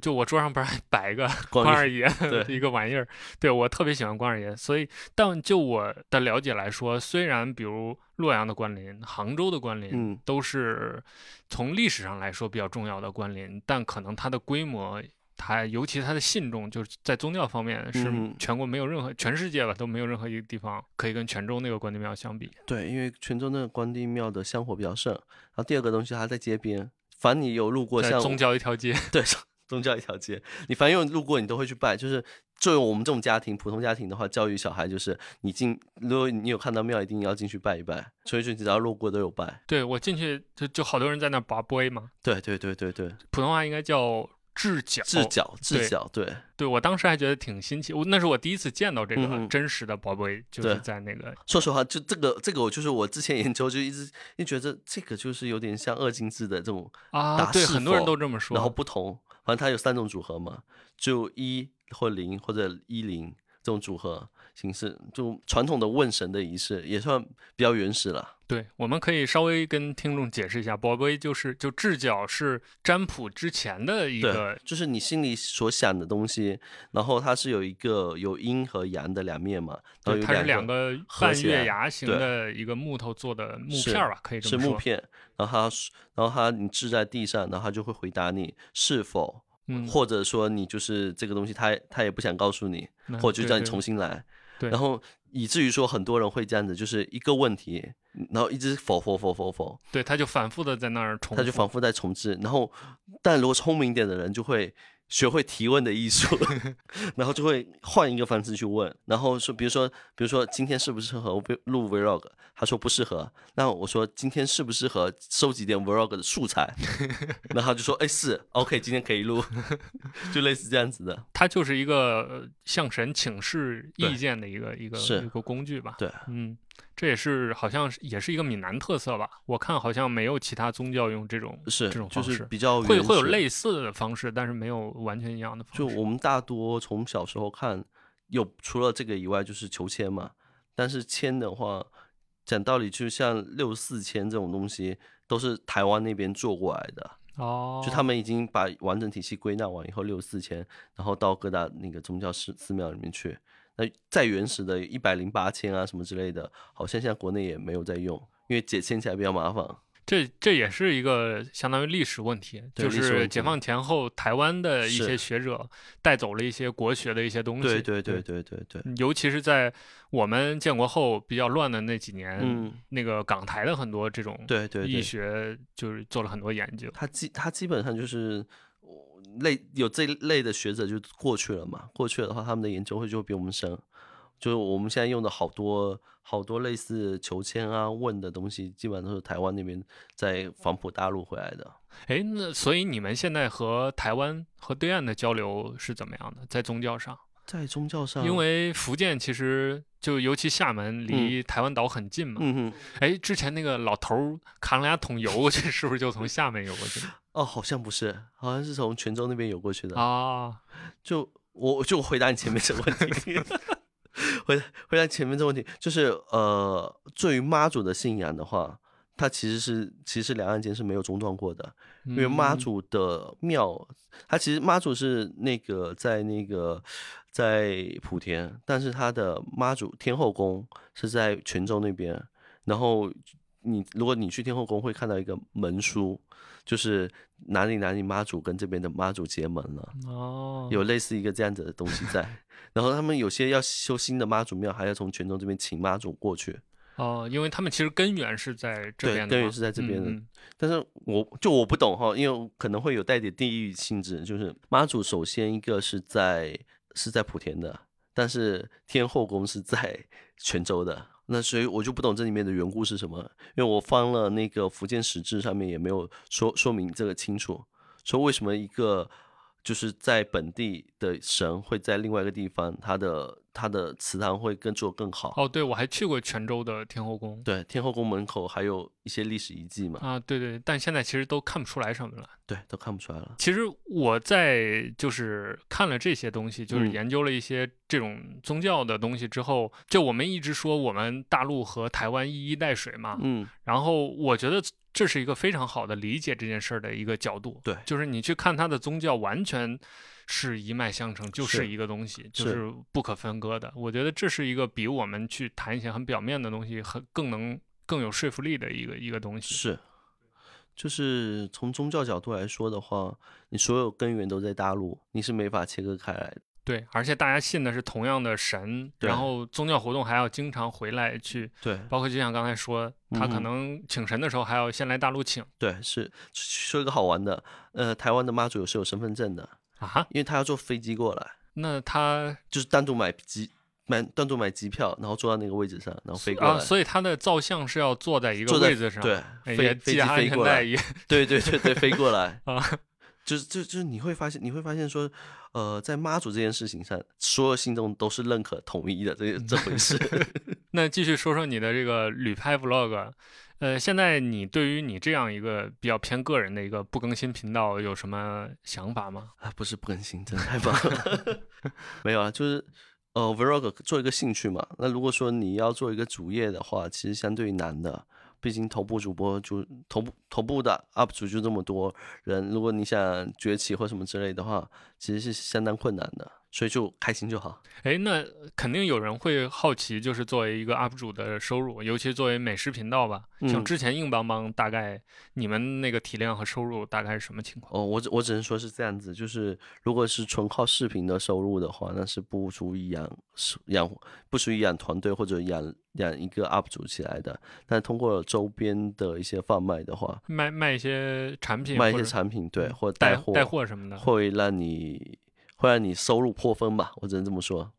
就我桌上不是还摆一个 关关二爷的 一个玩意儿，对我特别喜欢关二爷，所以但就我的了解来说，虽然比如洛阳的关林、杭州的关林，嗯都是从历史上来说比较重要的关林，但可能它的规模，它尤其他的信众，就是在宗教方面是嗯全国没有任何、全世界吧都没有任何一个地方可以跟泉州那个关帝庙相比。对，因为泉州那个关帝庙的香火比较盛，然后第二个东西它在街边，凡你有路过像在宗教一条街，对 宗教一条街，你凡有路过你都会去拜。就是作为我们这种家庭，普通家庭的话，教育小孩就是你进，如果你有看到庙，一定要进去拜一拜。所以说，只要路过都有拜。对我进去就就好多人在那拔杯嘛，对对对对对，普通话应该叫掷角。治脚治对脚，对对我当时还觉得挺新奇，我那是我第一次见到这个真实的宝贝，就是在那个说实话，就这个这个，我就是我之前研究就一直一直觉得这个就是有点像二进制的这种，啊，对，很多人都这么说。然后不同，反正它有三种组合嘛，就一或零或者一零这种组合形式，就传统的问神的仪式也算比较原始了。对，我们可以稍微跟听众解释一下，宝贝就是就掷角是占卜之前的一个对，就是你心里所想的东西，然后它是有一个有阴和阳的两面嘛，然后对，它是有两两个半月牙形的一个木头做的木片吧，可以这么说。是木片，然后它然后它你掷在地上，然后它就会回答你是否，嗯，或者说你就是这个东西它它也不想告诉你，或者就叫你重新来。对然后以至于说很多人会这样子，就是一个问题，然后一直否否否否否，对，他就反复的在那儿重复，他就反复在重置。然后，但如果聪明一点的人就会学会提问的艺术，然后就会换一个方式去问。然后说，比如说，比如说今天适不适合录 vlog？他说不适合。那我说今天适不适合收集点 vlog 的素材？然后他就说，哎，是 OK，今天可以录，就类似这样子的。它就是一个呃向神请示意见的一个一个是一个工具吧。对，嗯，这也是好像是也是一个闽南特色吧。我看好像没有其他宗教用这种是这种，方式，就是比较会会有类似的方式，但是没有完全一样的方式。就我们大多从小时候看，有除了这个以外就是求签嘛。但是签的话，讲道理，就像六四签这种东西，都是台湾那边做过来的。哦，就他们已经把完整体系归纳完以后，六四签，然后到各大那个宗教寺寺庙里面去。那再原始的一百零八签啊什么之类的，好像现在国内也没有在用，因为解签起来比较麻烦。这这也是一个相当于历史问题，就是解放前后台湾的一些学者带走了一些国学的一些东西。对对对对对对，尤其是在我们建国后比较乱的那几年，嗯，那个港台的很多这种医对对医，学就是做了很多研究。他基他基本上就是类有这类的学者就过去了嘛，过去了的话，他们的研究会就会比我们深。就是我们现在用的好多好多类似求签啊问的东西，基本上都是台湾那边在黄埔大陆回来的。哎，那所以你们现在和台湾和对岸的交流是怎么样的？在宗教上？在宗教上，因为福建其实就尤其厦门离台湾岛很近嘛。嗯哼，哎，之前那个老头儿扛了俩桶油过去，是不是就从厦门游过去 哦，好像不是，好像是从泉州那边游过去的。啊？就我就回答你前面这个问题，回回答前面这个问题，就是呃，对于妈祖的信仰的话，它其实是其实两岸间是没有中断过的，因为妈嗯祖的庙，它其实妈祖是那个在那个在莆田，但是他的妈祖天后宫是在泉州那边，然后你如果你去天后宫会看到一个门书，就是哪里哪里妈祖跟这边的妈祖结盟了。哦，有类似一个这样子的东西在。然后他们有些要修新的妈祖庙，还要从泉州这边请妈祖过去。哦，因为他们其实根源是在这边的嘛，根源是在这边的嗯嗯但是我就我不懂哈，因为可能会有带点地域性质。就是妈祖首先一个是在是在莆田的，但是天后宫是在 泉州的。那所以我就不懂这里面的缘故是什么，因为我翻了那个福建史志上面也没有说说明这个清楚，说为什么一个就是在本地的神会在另外一个地方，他的它的祠堂会更做更好。哦，对，我还去过泉州的天后宫。对，天后宫门口还有一些历史遗迹嘛，啊，对对，但现在其实都看不出来什么了。对，都看不出来了。其实我在就是看了这些东西，就是嗯研究了一些这种宗教的东西之后，就我们一直说我们大陆和台湾一衣带水嘛，嗯，然后我觉得这是一个非常好的理解这件事儿的一个角度。对就是你去看他的宗教，完全是一脉相承，就是是一个东西，就是是不可分割的。我觉得这是一个比我们去谈一些很表面的东西，很更能更有说服力的一个一个东西。是，就是从宗教角度来说的话，你所有根源都在大陆，你是没法切割开来的。对，而且大家信的是同样的神，然后宗教活动还要经常回来去，对包括就像刚才说，他可能请神的时候还要先来大陆请对，是说一个好玩的，呃，台湾的妈祖有是有身份证的，啊。因为他要坐飞机过来，那他就是单独买机买单独买机票，然后坐到那个位置上，然后飞过来，啊，所以他的照相是要坐在一个位置上，对，哎，飞飞机飞过来，对对对对，飞过来 啊。就是就就是你会发现，你会发现说，呃，在妈祖这件事情上，所有信众都是认可统一的这这回事。那继续说说你的这个旅拍 vlog，呃，现在你对于你这样一个比较偏个人的一个不更新频道有什么想法吗？啊，不是不更新，真的太棒了。没有啊，就是呃，vlog 做一个兴趣嘛。那如果说你要做一个主业的话，其实相对于难的。毕竟头部主播就头部头部的 UP 主就这么多人，如果你想崛起或什么之类的话，其实是相当困难的。所以就开心就好。哎，那肯定有人会好奇，就是作为一个 UP 主的收入，尤其作为美食频道吧，像嗯之前硬邦邦，大概你们那个体量和收入大概是什么情况？哦，我只我只能说是这样子，就是如果是纯靠视频的收入的话，那是不足以养养不足以养团队或者养养一个 UP 主起来的。但通过周边的一些贩卖的话，卖卖一些产品，卖一些产品，对，或者带货，带货什么的。会让你会让你收入破分吧，我只能这么说。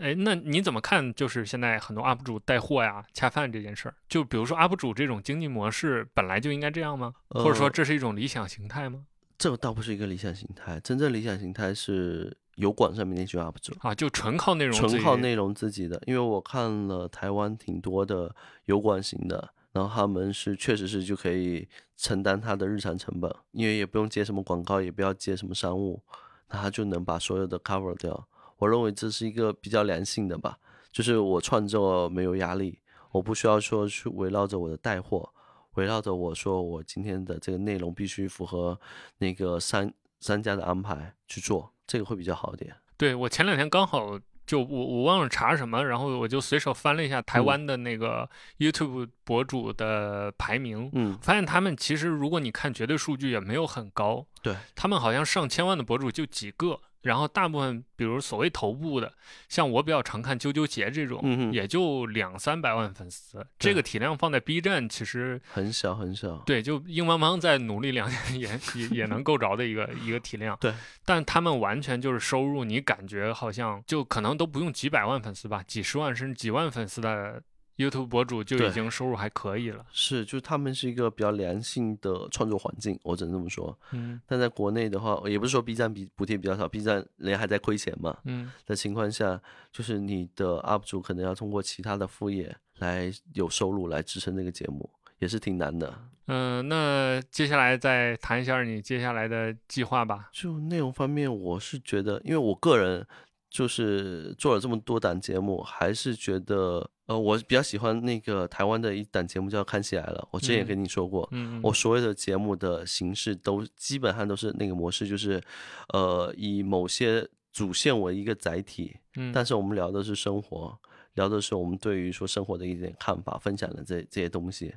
哎，那你怎么看？就是现在很多 UP 主带货呀、恰饭这件事儿，就比如说 UP 主这种经济模式本来就应该这样吗？或者说呃这是一种理想形态吗？这倒不是一个理想形态，真正理想形态是油管上面那群 UP 主。啊，就纯靠内容，纯靠内容自己的，因为我看了台湾挺多的油管型的，然后他们是确实是就可以承担他的日常成本，因为也不用接什么广告，也不要接什么商务，那他就能把所有的 cover 掉。我认为这是一个比较良性的吧，就是我创作没有压力，我不需要说去围绕着我的带货，围绕着我说我今天的这个内容必须符合那个商商家的安排去做，这个会比较好一点。对我前两天刚好就我我忘了查什么，然后我就随手翻了一下台嗯湾的那个 YouTube 博主的排名，嗯，发现他们其实如果你看绝对数据也没有很高，对他们好像上千万的博主就几个。然后大部分，比如所谓头部的，像我比较常看啾啾姐这种，嗯也就两三百万粉丝。这个体量放在 B 站，其实很小很小。对，就硬邦邦再努力两年 也也也能够着的一个一个体量。对，但他们完全就是收入，你感觉好像就可能都不用几百万粉丝吧，几十万甚至几万粉丝的 YouTube 博主就已经收入还可以了。是，就是他们是一个比较良性的创作环境，我只能这么说。嗯但在国内的话，也不是说 B 站比补贴比较少，B 站人还在亏钱嘛嗯的情况下，就是你的 UP 主可能要通过其他的副业来有收入来支撑这个节目，也是挺难的。嗯、那接下来再谈一下你接下来的计划吧。就内容方面，我是觉得，因为我个人就是做了这么多档节目，还是觉得，呃，我比较喜欢那个台湾的一档节目叫《看起来了》，我之前也嗯跟你说过，嗯，我所有的节目的形式都基本上都是那个模式，就是，呃，以某些主线为一个载体，嗯。但是我们聊的是生活，聊的是我们对于说生活的一点看法，分享的这这些东西，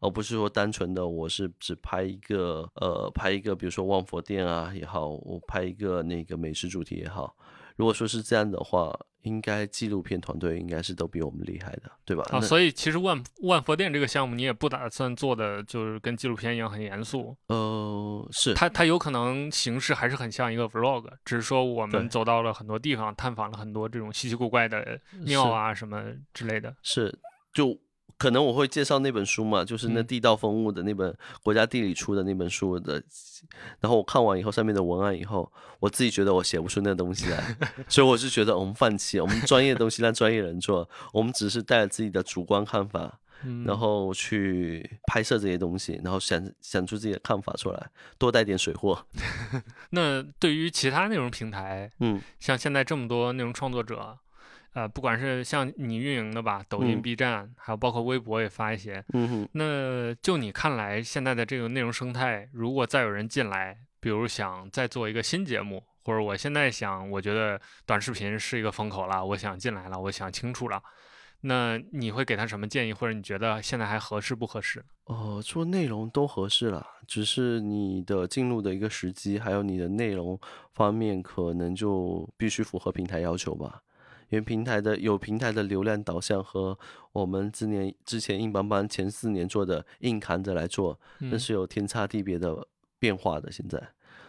而不是说单纯的我是只拍一个呃拍一个比如说万佛殿啊也好，我拍一个那个美食主题也好，如果说是这样的话，应该纪录片团队应该是都比我们厉害的，对吧？啊，所以其实万万佛殿这个项目你也不打算做的，就是跟纪录片一样很严肃。呃是它它有可能形式还是很像一个 vlog，只是说我们走到了很多地方，探访了很多这种稀奇古怪的庙啊什么之类的。是，就可能我会介绍那本书嘛，就是那嗯。地道风物的那本国家地理出的那本书的，然后我看完以后上面的文案以后，我自己觉得我写不出那东西来，所以我就觉得我们放弃，我们专业的东西让专业人做，我们只是带着自己的主观看法，嗯，然后去拍摄这些东西，然后想想出自己的看法出来，多带点水货，那对于其他内容平台，嗯。像现在这么多内容创作者，呃，不管是像你运营的吧，抖音、嗯 B 站，还有包括微博也发一些。嗯哼，那就你看来，现在的这个内容生态，如果再有人进来，比如想再做一个新节目，或者我现在想，我觉得短视频是一个风口了，我想进来了，我想清楚了，那你会给他什么建议，或者你觉得现在还合适不合适？哦，做内容都合适了，只是你的进入的一个时机，还有你的内容方面，可能就必须符合平台要求吧。因为平台的有平台的流量导向和我们之年之前硬邦邦前四年做的硬扛着来做，那嗯是有天差地别的变化的。现在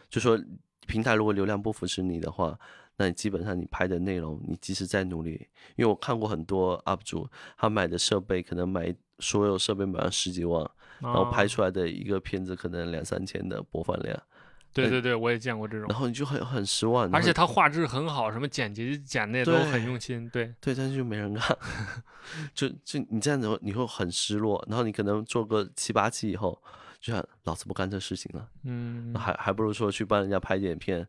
就说平台如果流量不扶持你的话，那你基本上你拍的内容，你即使再努力，因为我看过很多 UP 主，他买的设备可能买所有设备买了十几万，然后拍啊出来的一个片子可能两三千的播放量，对对对，我也见过这种然，后你就很很失望。而且它画质很好，什么剪辑剪的也都很用心，对。对，但是就没人看，就就你这样子你会很失落，然后你可能做个七八期以后，就想老子不干这事情了，嗯，还还不如说去帮人家拍点片，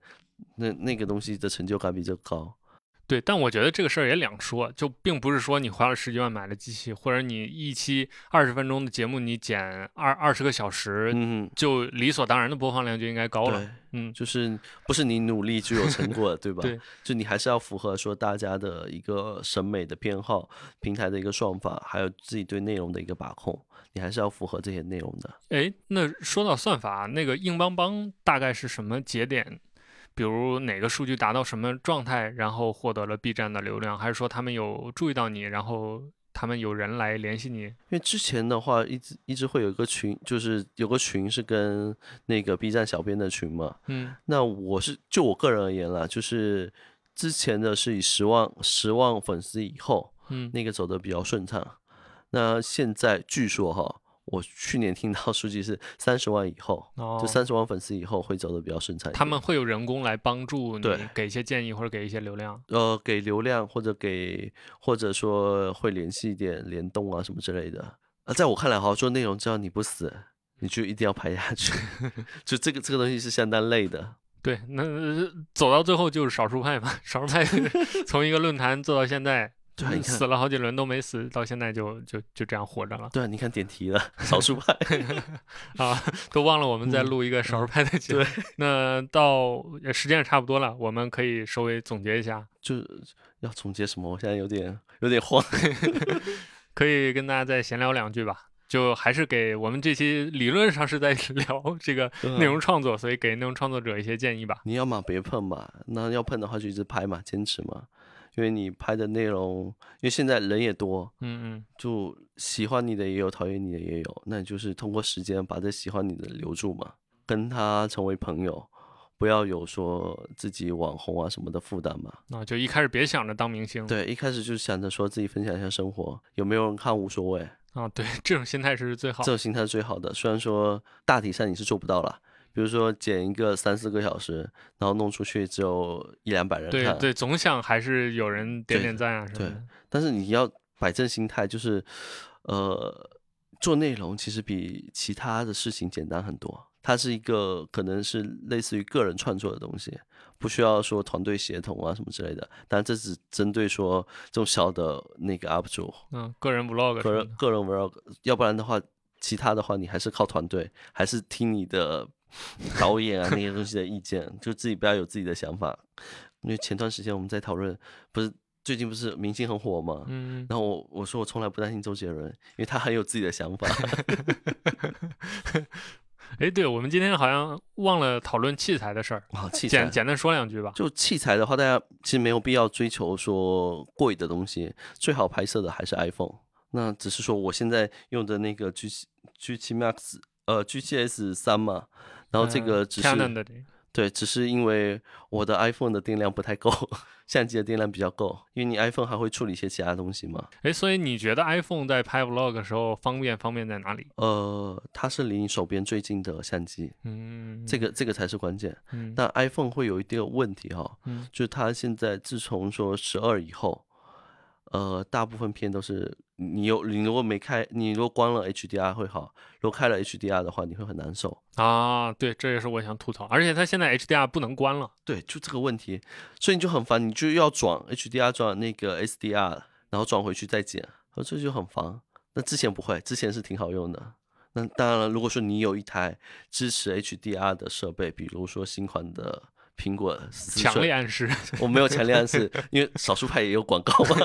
那那个东西的成就感比这个高。对，但我觉得这个事儿也两说，就并不是说你花了十几万买了机器，或者你一期二十分钟的节目你剪二二十个小时，嗯，就理所当然的播放量就应该高了。嗯，就是不是你努力就有成果的，对吧？对，就你还是要符合说大家的一个审美的偏好、平台的一个算法，还有自己对内容的一个把控，你还是要符合这些内容的。哎，那说到算法，那个硬邦邦大概是什么节点？比如哪个数据达到什么状态，然后获得了 B 站的流量，还是说他们有注意到你，然后他们有人来联系你？因为之前的话，一直一直会有一个群，就是有个群是跟那个 B 站小编的群嘛。嗯那我是就我个人而言啦，就是之前的是以十万十万粉丝以后，嗯那个走的比较顺畅。那现在据说哈，我去年听到数据是 三十万以后，哦就，三十万粉丝以后会走的比较顺畅。他们会有人工来帮助你对，给一些建议或者给一些流量。呃给流量或者给或者说会联系一点联动啊什么之类的。啊，在我看来哈，做内容只要你不死，你就一定要拍下去。就这个这个东西是相当累的。对，那呃走到最后就是少数派嘛，少数派从一个论坛做到现在，对啊，你看死，了好几轮都没死，到现在就就就这样活着了对啊，你看点题了，少数派。啊，都忘了我们在嗯录一个少数派的节目。那到呃时间也差不多了，我们可以稍微总结一下，就要总结什么？我现在有点有点慌。可以跟大家再闲聊两句吧。就还是给我们这期理论上是在聊这个内容创作，所以给内容创作者一些建议吧。你要么别碰嘛，那要碰的话就一直拍嘛，坚持嘛。因为你拍的内容，因为现在人也多，嗯嗯，就喜欢你的也有，讨厌你的也有，那你就是通过时间把这喜欢你的留住嘛，跟他成为朋友，不要有说自己网红啊什么的负担嘛。啊，就一开始别想着当明星，对，一开始就想着说自己分享一下生活，有没有人看无所谓，啊，对，这种心态是最好这。种心态是最好的。虽然说大体上你是做不到了，比如说剪一个三四个小时，然后弄出去只有一两百人看，对对，总想还是有人点点赞啊什么对的。但是你要摆正心态，就是呃，做内容其实比其他的事情简单很多。它是一个可能是类似于个人创作的东西，不需要说团队协同啊什么之类的。但这只针对说这种小的那个 UP 主，嗯，个人 vlog 个人个人 vlog，要不然的话，其他的话你还是靠团队，还是听你的 导演啊那些东西的意见，就自己不要有自己的想法。因为前段时间我们在讨论，不是最近不是明星很火吗？嗯，然后我我说我从来不担心周杰伦，因为他很有自己的想法。哎，对，我们今天好像忘了讨论器材的事儿，啊，器材简简单说两句吧。就器材的话，大家其实没有必要追求说贵的东西，最好拍摄的还是 iPhone。那只是说我现在用的那个 G 7 G 七 Max 呃 G 七 S 三嘛，然后这个只是、对，只是因为我的 iPhone 的电量不太够，相机的电量比较够，因为你 iPhone 还会处理一些其他东西嘛。哎，所以你觉得 iPhone 在拍 vlog 的时候方便方便在哪里？呃，它是离你手边最近的相机，嗯，这个这个才是关键。嗯但 iPhone 会有一定的问题哈、嗯就是它现在自从说十二以后，呃，大部分片都是你有你如果没开，你如果关了 HDR 会好，如果开了 HDR 的话，你会很难受。啊，对，这也是我想吐槽，而且它现在 HDR 不能关了。对，就这个问题，所以你就很烦，你就要转 HDR 转那个 SDR，然后转回去再剪，而这就很烦。那之前不会，之前是挺好用的。那当然了，如果说你有一台支持 HDR 的设备，比如说新款的苹果强烈暗示，我没有强烈暗示，因为少数派也有广告嘛。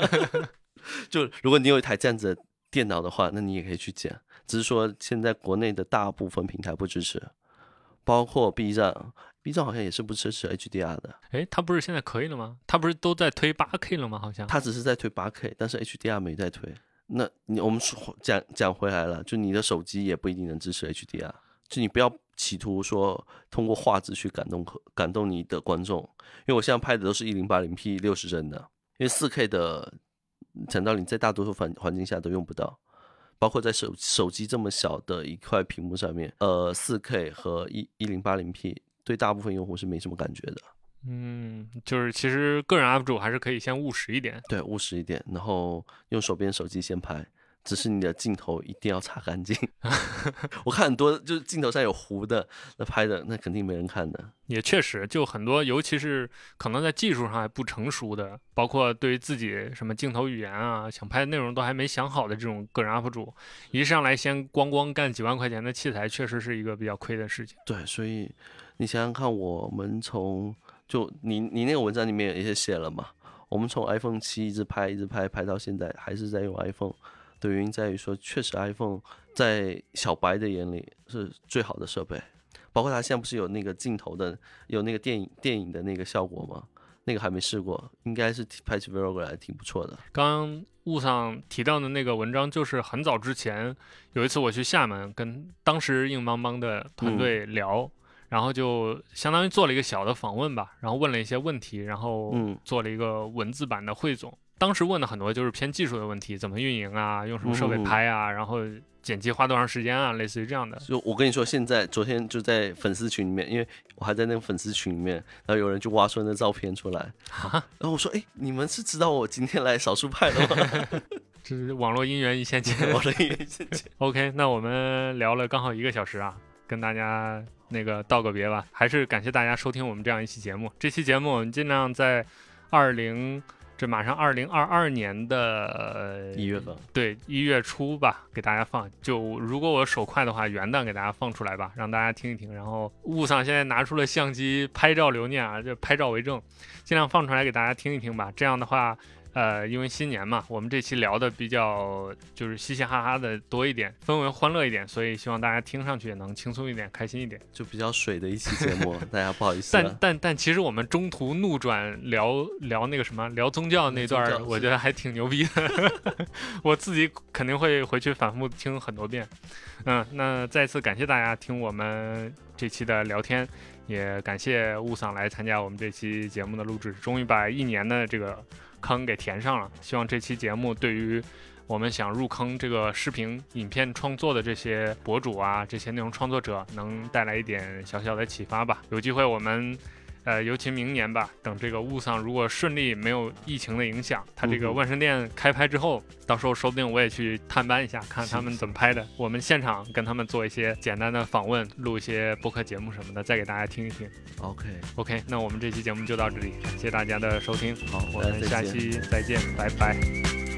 就如果你有一台这样子的电脑的话，那你也可以去剪。只是说现在国内的大部分平台不支持，包括 B 站，B 站好像也是不支持 HDR 的，哎，它不是现在可以了吗？它不是都在推 8K 了吗？好像。它只是在推 8K，但是 HDR 没在推。那你我们说讲讲回来了，就你的手机也不一定能支持 HDR，就你不要企图说通过画质去感动客感动你的观众，因为我现在拍的都是一零八零 P 六十帧的，因为四 K 的讲道理在大多数环环境下都用不到，包括在手手机这么小的一块屏幕上面，呃，四 K 和一一零八零 P 对大部分用户是没什么感觉的。嗯，就是其实个人 UP 主还是可以先务实一点。对，务实一点，然后用手边手机先拍，只是你的镜头一定要擦干净。我看很多就是镜头上有糊的，那拍的那肯定没人看的。也确实，就很多，尤其是可能在技术上还不成熟的，包括对于自己什么镜头语言啊、想拍的内容都还没想好的这种个人 UP 主，一上来先光光干几万块钱的器材，确实是一个比较亏的事情。对，所以你想想看，我们从就你你那个文章里面也写了嘛，我们从 iPhone 七一直拍一直拍拍到现在，还是在用 iPhone 的原因在于说，确实 iPhone 在小白的眼里是最好的设备，包括它现在不是有那个镜头的，有那个电影电影的那个效果吗？那个还没试过，应该是拍起 Vlog 来挺不错的。刚刚雾上提到的那个文章，就是很早之前有一次我去厦门，跟当时硬邦邦的团队聊，然后就相当于做了一个小的访问吧，然后问了一些问题，然后嗯做了一个文字版的汇总。当时问的很多就是偏技术的问题，怎么运营啊，用什么设备嗯拍啊，然后剪辑花多长时间啊，类似于这样的。就我跟你说，现在昨天就在粉丝群里面，因为我还在那个粉丝群里面，然后有人就挖出那照片出来，然后我说，哎，你们是知道我今天来少数派的吗？这是网络姻缘一线牵。网络姻缘一线牵 OK，那我们聊了刚好一个小时啊，跟大家那个道个别吧。还是感谢大家收听我们这样一期节目。这期节目我们尽量在二零，这马上二零二二年的呃一月份，对一月初吧，给大家放。就如果我手快的话，元旦给大家放出来吧，让大家听一听。然后雾上现在拿出了相机拍照留念啊，就拍照为证，尽量放出来给大家听一听吧。这样的话。呃，因为新年嘛，我们这期聊的比较就是嘻嘻哈哈的多一点，氛围欢乐一点，所以希望大家听上去也能轻松一点，开心一点。就比较水的一期节目，大家不好意思但。但但其实我们中途怒转聊聊那个什么聊宗教那段我觉得还挺牛逼的，我自己肯定会回去反复听很多遍。嗯，那再次感谢大家听我们这期的聊天，也感谢雾桑来参加我们这期节目的录制，终于把一年的这个坑给填上了。希望这期节目对于我们想入坑这个视频影片创作的这些博主啊，这些内容创作者能带来一点小小的启发吧。有机会我们。呃尤其明年吧等这个雾凇如果顺利没有疫情的影响它这个万圣店开拍之后到时候说不定我也去探班一下看他们怎么拍的。我们现场跟他们做一些简单的访问录一些播客节目什么的再给大家听一听。Ok ok 那我们这期节目就到这里感谢大家的收听好我们下期再见拜拜。